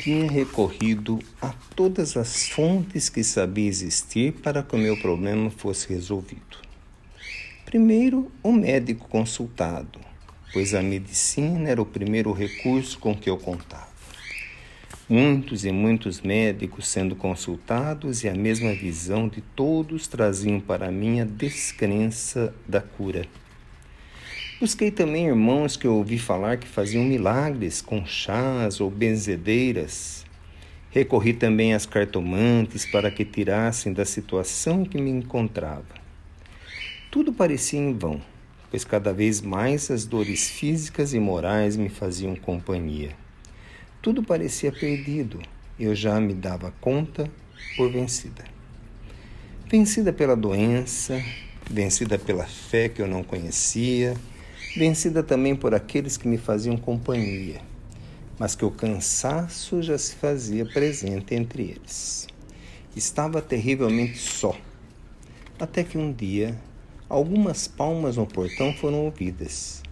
tinha recorrido a todas as fontes que sabia existir para que o meu problema fosse resolvido. Primeiro, o médico consultado, pois a medicina era o primeiro recurso com que eu contava. Muitos e muitos médicos sendo consultados e a mesma visão de todos traziam para mim a descrença da cura. Busquei também irmãos que eu ouvi falar que faziam milagres com chás ou benzedeiras. Recorri também às cartomantes para que tirassem da situação que me encontrava. Tudo parecia em vão, pois cada vez mais as dores físicas e morais me faziam companhia. Tudo parecia perdido, eu já me dava conta por vencida. Vencida pela doença, vencida pela fé que eu não conhecia, vencida também por aqueles que me faziam companhia, mas que o cansaço já se fazia presente entre eles. Estava terrivelmente só, até que um dia algumas palmas no portão foram ouvidas.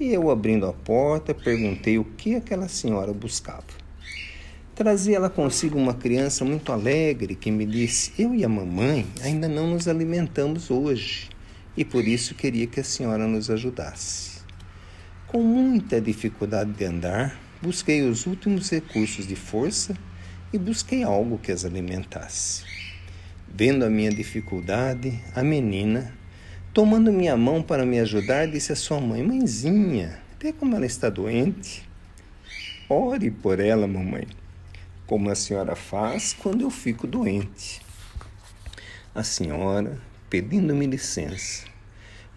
E eu, abrindo a porta, perguntei o que aquela senhora buscava. Trazia ela consigo uma criança muito alegre que me disse: Eu e a mamãe ainda não nos alimentamos hoje e por isso queria que a senhora nos ajudasse. Com muita dificuldade de andar, busquei os últimos recursos de força e busquei algo que as alimentasse. Vendo a minha dificuldade, a menina, tomando minha mão para me ajudar, disse à sua mãe: Mãezinha, vê como ela está doente. Ore por ela, mamãe, como a senhora faz quando eu fico doente. A senhora, pedindo-me licença,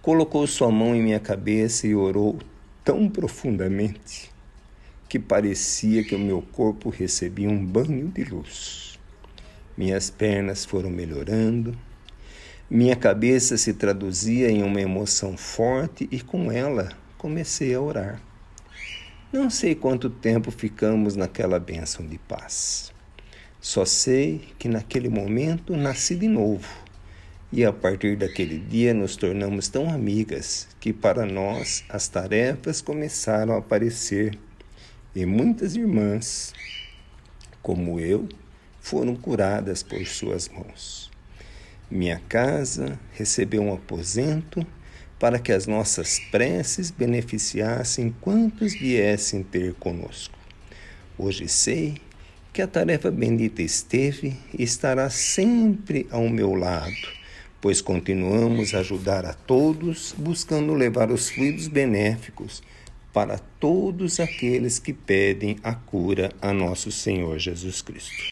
colocou sua mão em minha cabeça e orou tão profundamente que parecia que o meu corpo recebia um banho de luz. Minhas pernas foram melhorando, minha cabeça se traduzia em uma emoção forte e com ela comecei a orar. Não sei quanto tempo ficamos naquela bênção de paz. Só sei que naquele momento nasci de novo e a partir daquele dia nos tornamos tão amigas que para nós as tarefas começaram a aparecer e muitas irmãs, como eu, foram curadas por suas mãos. Minha casa recebeu um aposento para que as nossas preces beneficiassem quantos viessem ter conosco. Hoje sei que a tarefa bendita esteve e estará sempre ao meu lado pois continuamos a ajudar a todos, buscando levar os fluidos benéficos para todos aqueles que pedem a cura a nosso Senhor Jesus Cristo.